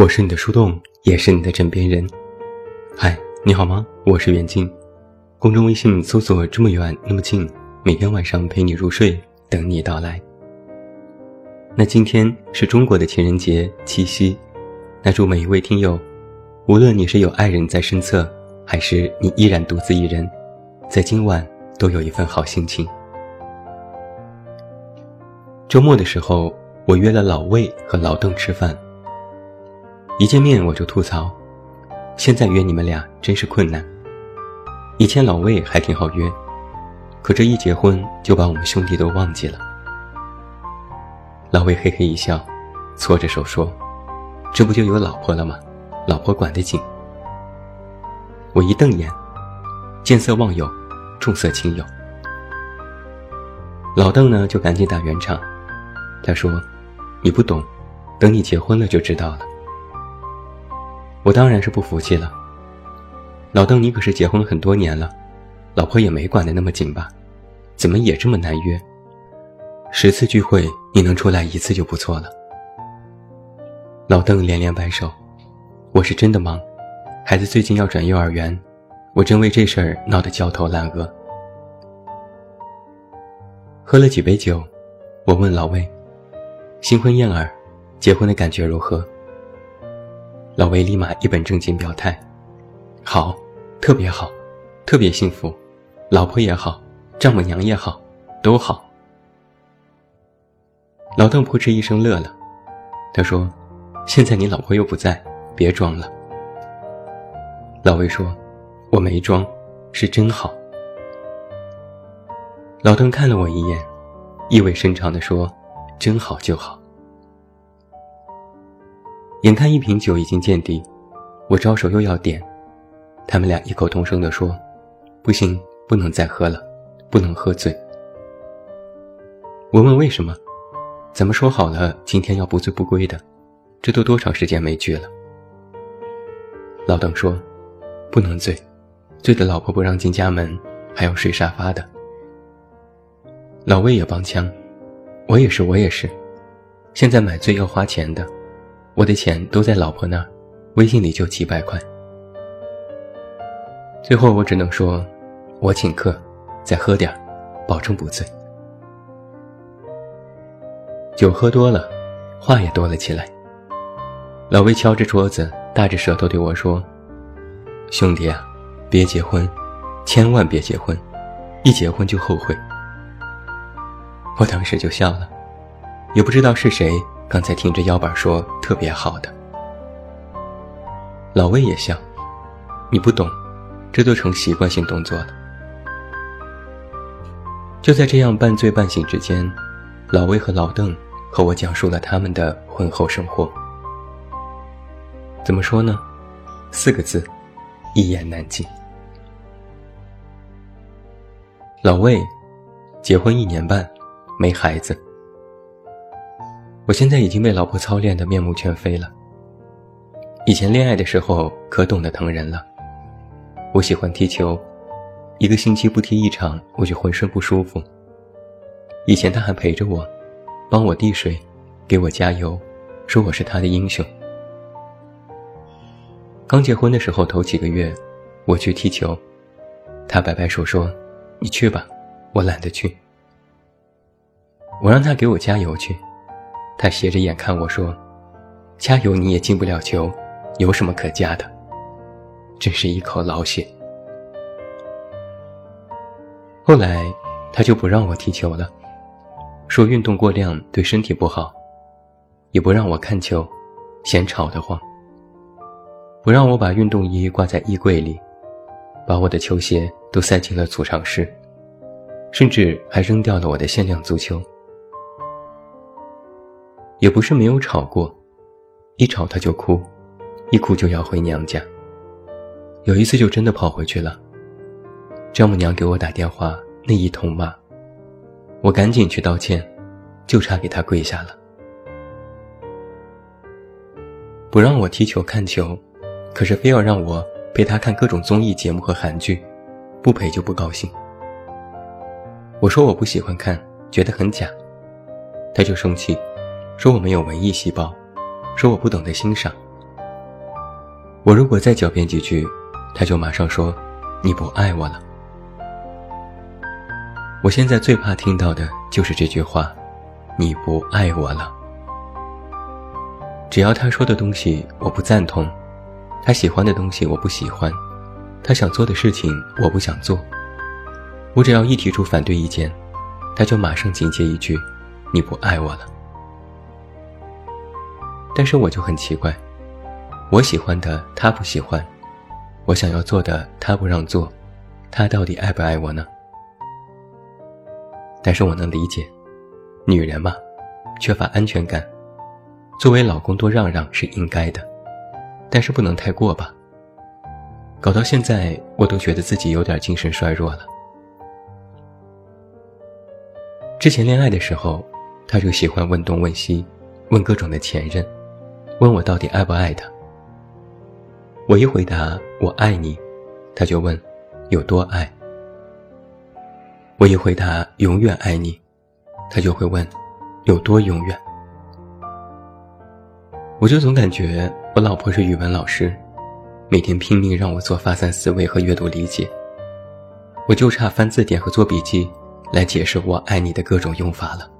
我是你的树洞，也是你的枕边人。嗨，你好吗？我是袁静。公众微信搜索“这么远那么近”，每天晚上陪你入睡，等你到来。那今天是中国的情人节七夕，那祝每一位听友，无论你是有爱人在身侧，还是你依然独自一人，在今晚都有一份好心情。周末的时候，我约了老魏和老邓吃饭。一见面我就吐槽，现在约你们俩真是困难。以前老魏还挺好约，可这一结婚就把我们兄弟都忘记了。老魏嘿嘿一笑，搓着手说：“这不就有老婆了吗？老婆管得紧。”我一瞪眼，见色忘友，重色轻友。老邓呢就赶紧打圆场，他说：“你不懂，等你结婚了就知道了。”我当然是不服气了。老邓，你可是结婚很多年了，老婆也没管得那么紧吧？怎么也这么难约？十次聚会你能出来一次就不错了。老邓连连摆手，我是真的忙，孩子最近要转幼儿园，我正为这事儿闹得焦头烂额。喝了几杯酒，我问老魏：“新婚燕尔，结婚的感觉如何？”老魏立马一本正经表态：“好，特别好，特别幸福，老婆也好，丈母娘也好，都好。”老邓扑哧一声乐了，他说：“现在你老婆又不在，别装了。”老魏说：“我没装，是真好。”老邓看了我一眼，意味深长地说：“真好就好。”眼看一瓶酒已经见底，我招手又要点，他们俩异口同声地说：“不行，不能再喝了，不能喝醉。”我问为什么，咱们说好了今天要不醉不归的，这都多长时间没聚了？老邓说：“不能醉，醉的老婆不让进家门，还要睡沙发的。”老魏也帮腔：“我也是，我也是，现在买醉要花钱的。”我的钱都在老婆那儿，微信里就几百块。最后我只能说，我请客，再喝点保证不醉。酒喝多了，话也多了起来。老魏敲着桌子，大着舌头对我说：“兄弟啊，别结婚，千万别结婚，一结婚就后悔。”我当时就笑了，也不知道是谁。刚才听着腰板说特别好的，老魏也笑，你不懂，这都成习惯性动作了。就在这样半醉半醒之间，老魏和老邓和我讲述了他们的婚后生活。怎么说呢？四个字，一言难尽。老魏，结婚一年半，没孩子。我现在已经被老婆操练得面目全非了。以前恋爱的时候可懂得疼人了。我喜欢踢球，一个星期不踢一场我就浑身不舒服。以前他还陪着我，帮我递水，给我加油，说我是他的英雄。刚结婚的时候头几个月，我去踢球，他摆摆手说：“你去吧，我懒得去。”我让他给我加油去。他斜着眼看我说：“加油，你也进不了球，有什么可加的？”真是一口老血。后来他就不让我踢球了，说运动过量对身体不好，也不让我看球，嫌吵得慌。不让我把运动衣挂在衣柜里，把我的球鞋都塞进了储藏室，甚至还扔掉了我的限量足球。也不是没有吵过，一吵他就哭，一哭就要回娘家。有一次就真的跑回去了。丈母娘给我打电话，那一通骂，我赶紧去道歉，就差给他跪下了。不让我踢球看球，可是非要让我陪他看各种综艺节目和韩剧，不陪就不高兴。我说我不喜欢看，觉得很假，他就生气。说我没有文艺细胞，说我不懂得欣赏，我如果再狡辩几句，他就马上说：“你不爱我了。”我现在最怕听到的就是这句话：“你不爱我了。”只要他说的东西我不赞同，他喜欢的东西我不喜欢，他想做的事情我不想做，我只要一提出反对意见，他就马上紧接一句：“你不爱我了。”但是我就很奇怪，我喜欢的他不喜欢，我想要做的他不让做，他到底爱不爱我呢？但是我能理解，女人嘛，缺乏安全感，作为老公多让让是应该的，但是不能太过吧。搞到现在，我都觉得自己有点精神衰弱了。之前恋爱的时候，他就喜欢问东问西，问各种的前任。问我到底爱不爱他？我一回答我爱你，他就问有多爱。我一回答永远爱你，他就会问有多永远。我就总感觉我老婆是语文老师，每天拼命让我做发散思维和阅读理解，我就差翻字典和做笔记来解释我爱你的各种用法了。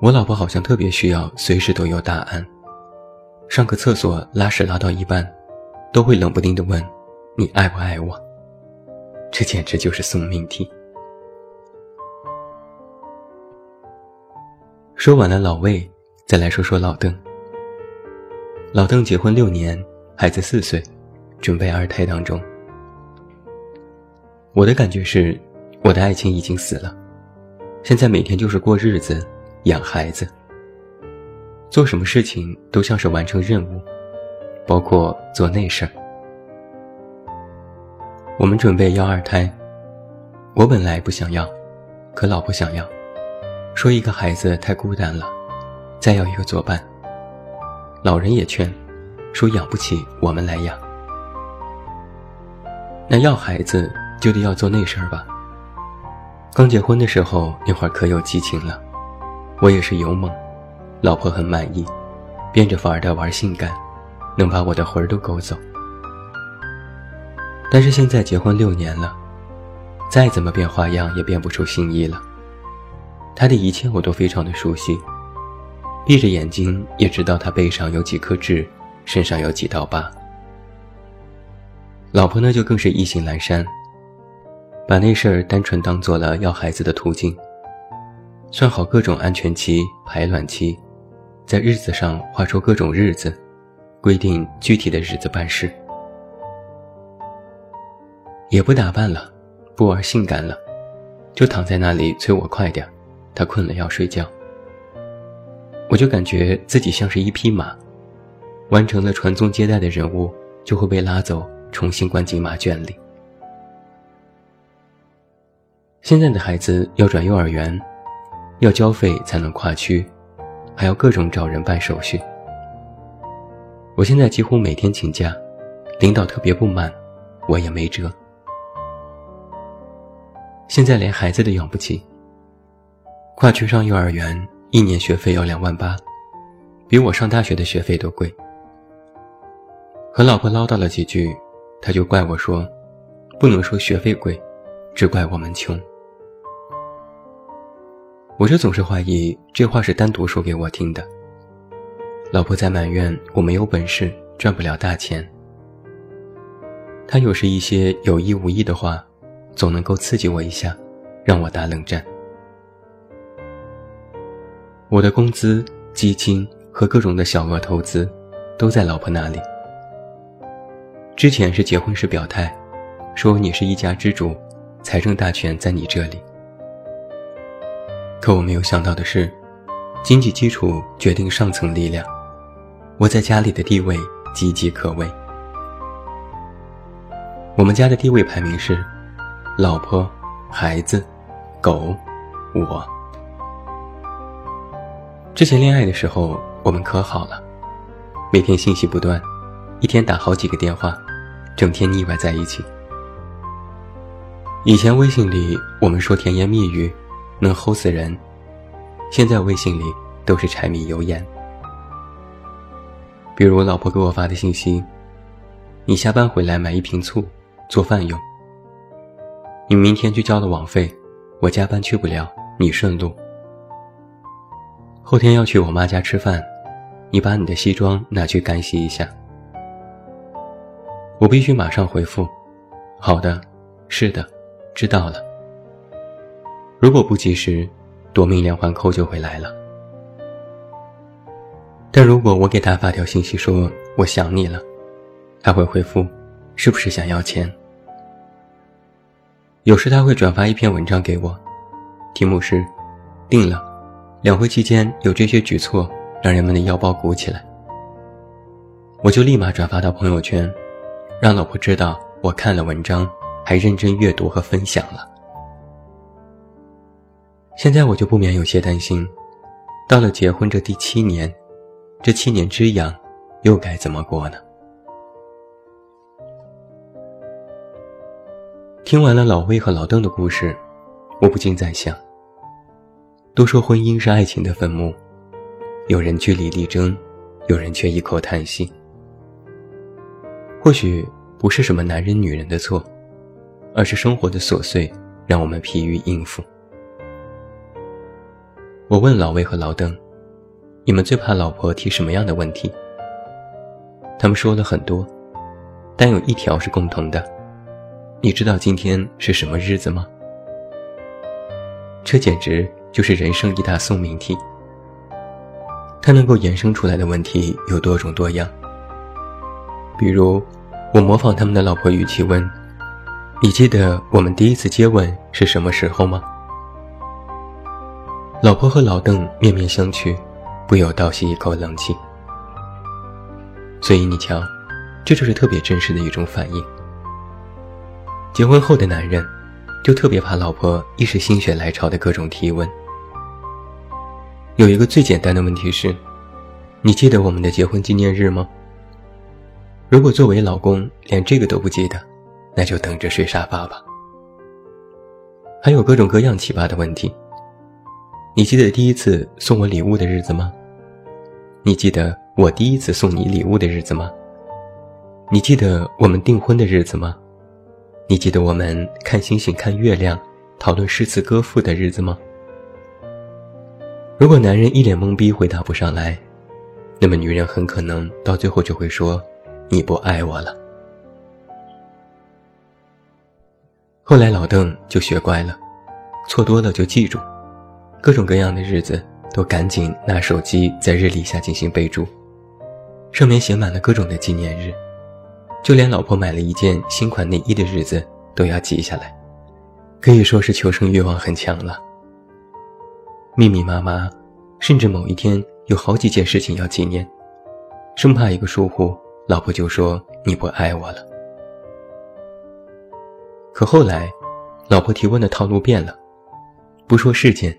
我老婆好像特别需要随时都有答案。上个厕所拉屎拉到一半，都会冷不丁的问：“你爱不爱我？”这简直就是送命题。说完了老魏，再来说说老邓。老邓结婚六年，孩子四岁，准备二胎当中。我的感觉是，我的爱情已经死了，现在每天就是过日子。养孩子，做什么事情都像是完成任务，包括做那事儿。我们准备要二胎，我本来不想要，可老婆想要，说一个孩子太孤单了，再要一个作伴。老人也劝，说养不起我们来养。那要孩子就得要做那事儿吧。刚结婚的时候那会儿可有激情了。我也是勇猛，老婆很满意，变着法儿的玩性感，能把我的魂儿都勾走。但是现在结婚六年了，再怎么变花样也变不出新意了。他的一切我都非常的熟悉，闭着眼睛也知道他背上有几颗痣，身上有几道疤。老婆呢就更是意兴阑珊，把那事儿单纯当做了要孩子的途径。算好各种安全期、排卵期，在日子上画出各种日子，规定具体的日子办事。也不打扮了，不玩性感了，就躺在那里催我快点。他困了要睡觉，我就感觉自己像是一匹马，完成了传宗接代的任务，就会被拉走，重新关进马圈里。现在的孩子要转幼儿园。要交费才能跨区，还要各种找人办手续。我现在几乎每天请假，领导特别不满，我也没辙。现在连孩子都养不起，跨区上幼儿园一年学费要两万八，比我上大学的学费都贵。和老婆唠叨了几句，他就怪我说，不能说学费贵，只怪我们穷。我就总是怀疑这话是单独说给我听的。老婆在埋怨我没有本事，赚不了大钱。他有时一些有意无意的话，总能够刺激我一下，让我打冷战。我的工资、基金和各种的小额投资，都在老婆那里。之前是结婚时表态，说你是一家之主，财政大权在你这里。可我没有想到的是，经济基础决定上层力量。我在家里的地位岌岌可危。我们家的地位排名是：老婆、孩子、狗、我。之前恋爱的时候，我们可好了，每天信息不断，一天打好几个电话，整天腻歪在一起。以前微信里我们说甜言蜜语。能齁死人。现在微信里都是柴米油盐。比如老婆给我发的信息：“你下班回来买一瓶醋，做饭用。”你明天去交了网费，我加班去不了，你顺路。后天要去我妈家吃饭，你把你的西装拿去干洗一下。我必须马上回复，好的，是的，知道了。如果不及时，夺命连环扣就会来了。但如果我给他发条信息说我想你了，他会回复，是不是想要钱？有时他会转发一篇文章给我，题目是“定了”，两会期间有这些举措让人们的腰包鼓起来，我就立马转发到朋友圈，让老婆知道我看了文章，还认真阅读和分享了。现在我就不免有些担心，到了结婚这第七年，这七年之痒又该怎么过呢？听完了老魏和老邓的故事，我不禁在想：都说婚姻是爱情的坟墓，有人据理力争，有人却一口叹息。或许不是什么男人女人的错，而是生活的琐碎让我们疲于应付。我问老魏和老邓：“你们最怕老婆提什么样的问题？”他们说了很多，但有一条是共同的。你知道今天是什么日子吗？这简直就是人生一大送命题。它能够衍生出来的问题有多种多样。比如，我模仿他们的老婆语气问：“你记得我们第一次接吻是什么时候吗？”老婆和老邓面面相觑，不由倒吸一口冷气。所以你瞧，这就是特别真实的一种反应。结婚后的男人，就特别怕老婆一时心血来潮的各种提问。有一个最简单的问题是：你记得我们的结婚纪念日吗？如果作为老公连这个都不记得，那就等着睡沙发吧。还有各种各样奇葩的问题：你记得第一次送我礼物的日子吗？你记得我第一次送你礼物的日子吗？你记得我们订婚的日子吗？你记得我们看星星、看月亮、讨论诗词歌赋的日子吗？如果男人一脸懵逼回答不上来，那么女人很可能到最后就会说：“你不爱我了。”后来老邓就学乖了，错多了就记住，各种各样的日子都赶紧拿手机在日历下进行备注，上面写满了各种的纪念日。就连老婆买了一件新款内衣的日子都要记下来，可以说是求生欲望很强了。密密麻麻，甚至某一天有好几件事情要纪念，生怕一个疏忽，老婆就说你不爱我了。可后来，老婆提问的套路变了，不说事件，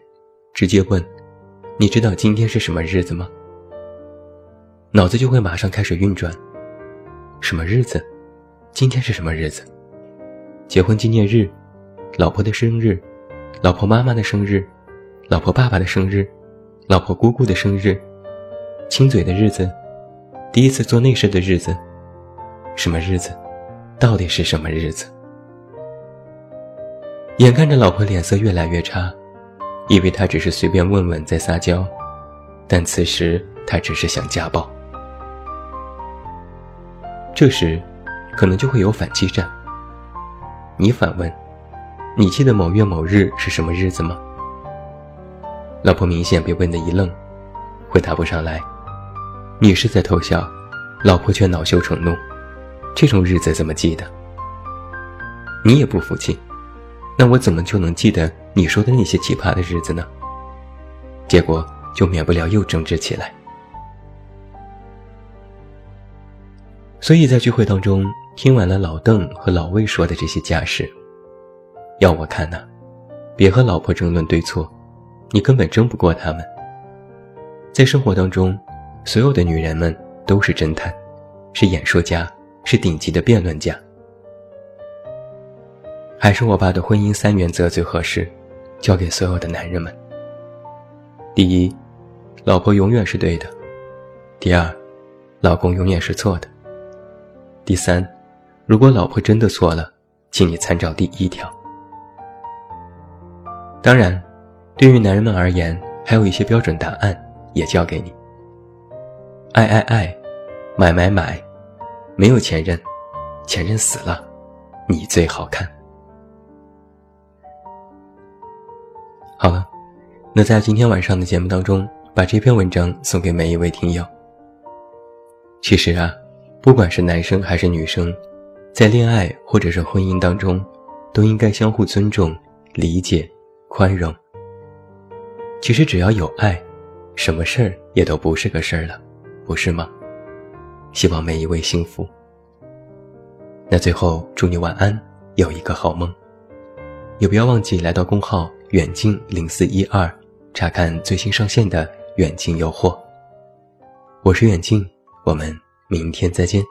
直接问：“你知道今天是什么日子吗？”脑子就会马上开始运转。什么日子？今天是什么日子？结婚纪念日，老婆的生日，老婆妈妈的生日，老婆爸爸的生日，老婆姑姑的生日，亲嘴的日子，第一次做内事的日子，什么日子？到底是什么日子？眼看着老婆脸色越来越差，以为他只是随便问问在撒娇，但此时他只是想家暴。这时，可能就会有反击战。你反问：“你记得某月某日是什么日子吗？”老婆明显被问得一愣，回答不上来。你是在偷笑，老婆却恼羞成怒：“这种日子怎么记得？”你也不服气，那我怎么就能记得你说的那些奇葩的日子呢？结果就免不了又争执起来。所以在聚会当中，听完了老邓和老魏说的这些架势，要我看呢，别和老婆争论对错，你根本争不过他们。在生活当中，所有的女人们都是侦探，是演说家，是顶级的辩论家。还是我爸的婚姻三原则最合适，交给所有的男人们。第一，老婆永远是对的；第二，老公永远是错的。第三，如果老婆真的错了，请你参照第一条。当然，对于男人们而言，还有一些标准答案也教给你：爱爱爱，买买买，没有前任，前任死了，你最好看。好了，那在今天晚上的节目当中，把这篇文章送给每一位听友。其实啊，不管是男生还是女生，在恋爱或者是婚姻当中，都应该相互尊重、理解、宽容。其实只要有爱，什么事儿也都不是个事儿了，不是吗？希望每一位幸福。那最后祝你晚安，有一个好梦。也不要忘记来到公号。远近零四一二，查看最新上线的远近诱惑。我是远近，我们明天再见。